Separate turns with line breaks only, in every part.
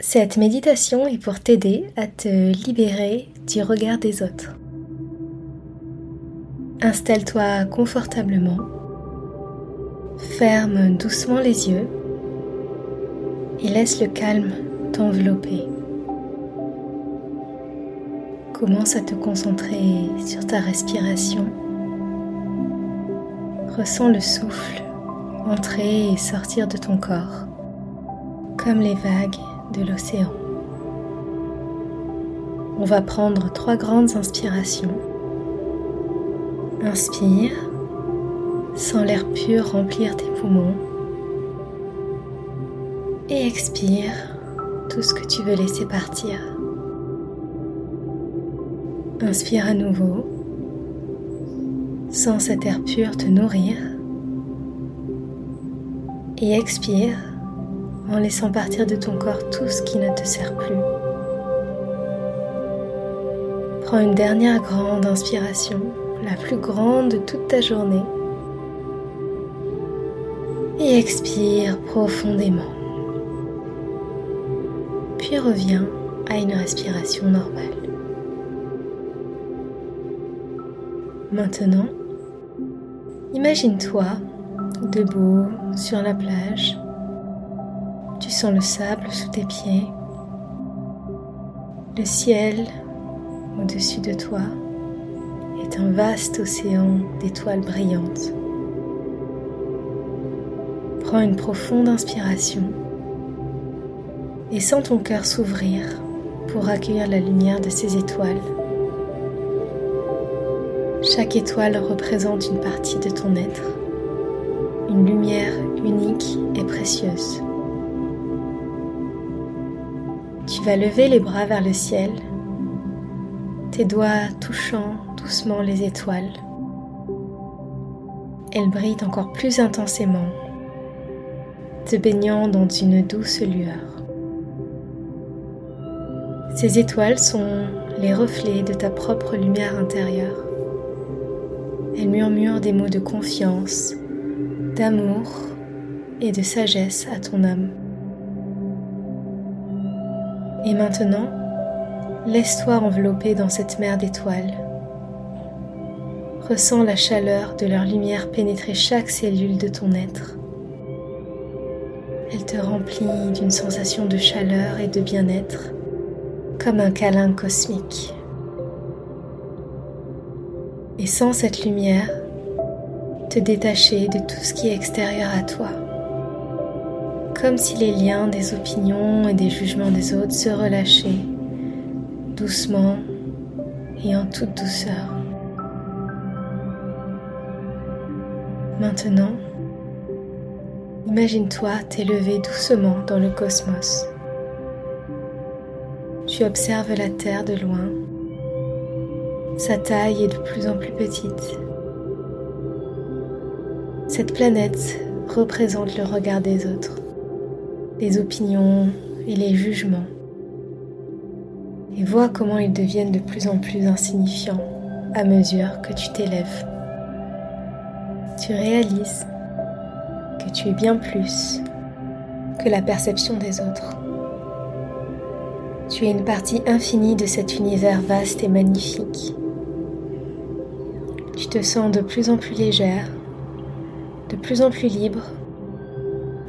Cette méditation est pour t'aider à te libérer du regard des autres. Installe-toi confortablement, ferme doucement les yeux et laisse le calme t'envelopper. Commence à te concentrer sur ta respiration. Ressens le souffle entrer et sortir de ton corps, comme les vagues de l'océan. On va prendre trois grandes inspirations. Inspire, sans l'air pur remplir tes poumons. Et expire tout ce que tu veux laisser partir. Inspire à nouveau, sans cet air pur te nourrir. Et expire en laissant partir de ton corps tout ce qui ne te sert plus. Prends une dernière grande inspiration, la plus grande de toute ta journée. Et expire profondément. Puis reviens à une respiration normale. Maintenant, imagine-toi debout sur la plage. Tu sens le sable sous tes pieds, le ciel au-dessus de toi est un vaste océan d'étoiles brillantes. Prends une profonde inspiration et sens ton cœur s'ouvrir pour accueillir la lumière de ces étoiles. Chaque étoile représente une partie de ton être, une lumière unique et précieuse. Tu vas lever les bras vers le ciel, tes doigts touchant doucement les étoiles. Elles brillent encore plus intensément, te baignant dans une douce lueur. Ces étoiles sont les reflets de ta propre lumière intérieure. Elles murmurent des mots de confiance, d'amour et de sagesse à ton âme. Et maintenant, laisse-toi envelopper dans cette mer d'étoiles. Ressens la chaleur de leur lumière pénétrer chaque cellule de ton être. Elle te remplit d'une sensation de chaleur et de bien-être, comme un câlin cosmique. Et sans cette lumière, te détacher de tout ce qui est extérieur à toi comme si les liens des opinions et des jugements des autres se relâchaient doucement et en toute douceur. Maintenant, imagine-toi t'élever doucement dans le cosmos. Tu observes la Terre de loin. Sa taille est de plus en plus petite. Cette planète représente le regard des autres les opinions et les jugements. Et vois comment ils deviennent de plus en plus insignifiants à mesure que tu t'élèves. Tu réalises que tu es bien plus que la perception des autres. Tu es une partie infinie de cet univers vaste et magnifique. Tu te sens de plus en plus légère, de plus en plus libre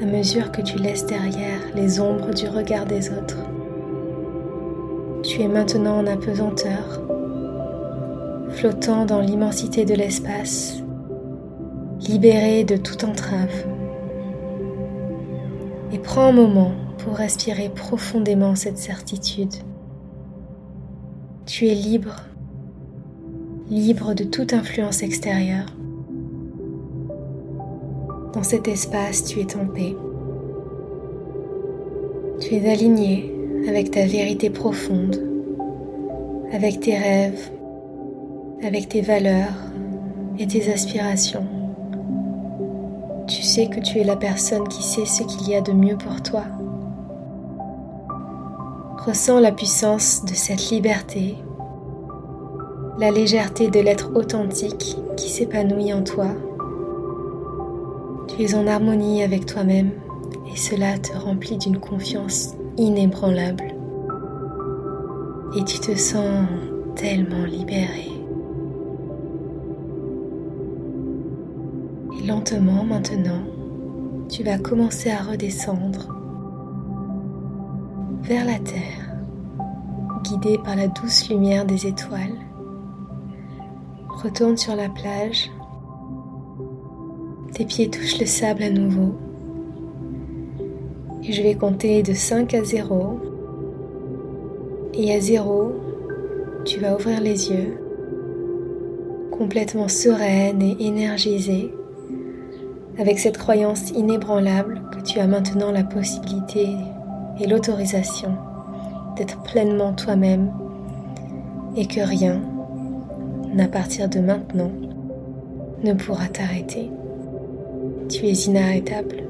à mesure que tu laisses derrière les ombres du regard des autres. Tu es maintenant en apesanteur, flottant dans l'immensité de l'espace, libéré de toute entrave. Et prends un moment pour respirer profondément cette certitude. Tu es libre, libre de toute influence extérieure. Dans cet espace, tu es en paix. Tu es aligné avec ta vérité profonde, avec tes rêves, avec tes valeurs et tes aspirations. Tu sais que tu es la personne qui sait ce qu'il y a de mieux pour toi. Ressens la puissance de cette liberté, la légèreté de l'être authentique qui s'épanouit en toi tu es en harmonie avec toi-même et cela te remplit d'une confiance inébranlable. Et tu te sens tellement libéré. Et lentement maintenant, tu vas commencer à redescendre vers la terre, guidé par la douce lumière des étoiles. Retourne sur la plage. Tes pieds touchent le sable à nouveau. Et je vais compter de 5 à 0. Et à 0, tu vas ouvrir les yeux, complètement sereine et énergisée, avec cette croyance inébranlable que tu as maintenant la possibilité et l'autorisation d'être pleinement toi-même et que rien, à partir de maintenant, ne pourra t'arrêter. Tu es inarrêtable.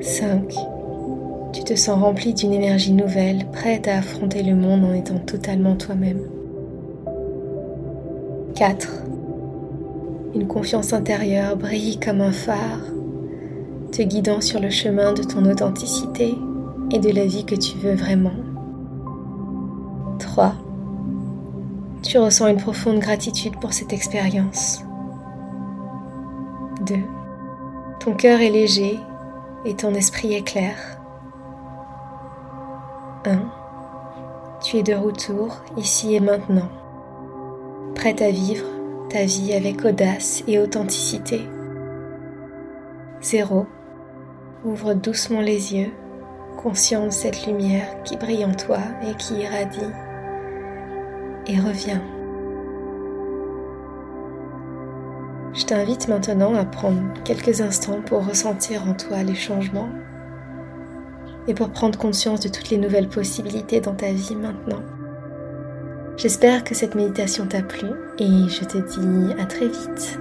5. Tu te sens rempli d'une énergie nouvelle, prête à affronter le monde en étant totalement toi-même. 4. Une confiance intérieure brille comme un phare, te guidant sur le chemin de ton authenticité et de la vie que tu veux vraiment. 3. Tu ressens une profonde gratitude pour cette expérience. 2. Ton cœur est léger et ton esprit est clair. 1. Tu es de retour ici et maintenant, prête à vivre ta vie avec audace et authenticité. 0. Ouvre doucement les yeux, conscient de cette lumière qui brille en toi et qui irradie, et reviens. Je t'invite maintenant à prendre quelques instants pour ressentir en toi les changements et pour prendre conscience de toutes les nouvelles possibilités dans ta vie maintenant. J'espère que cette méditation t'a plu et je te dis à très vite.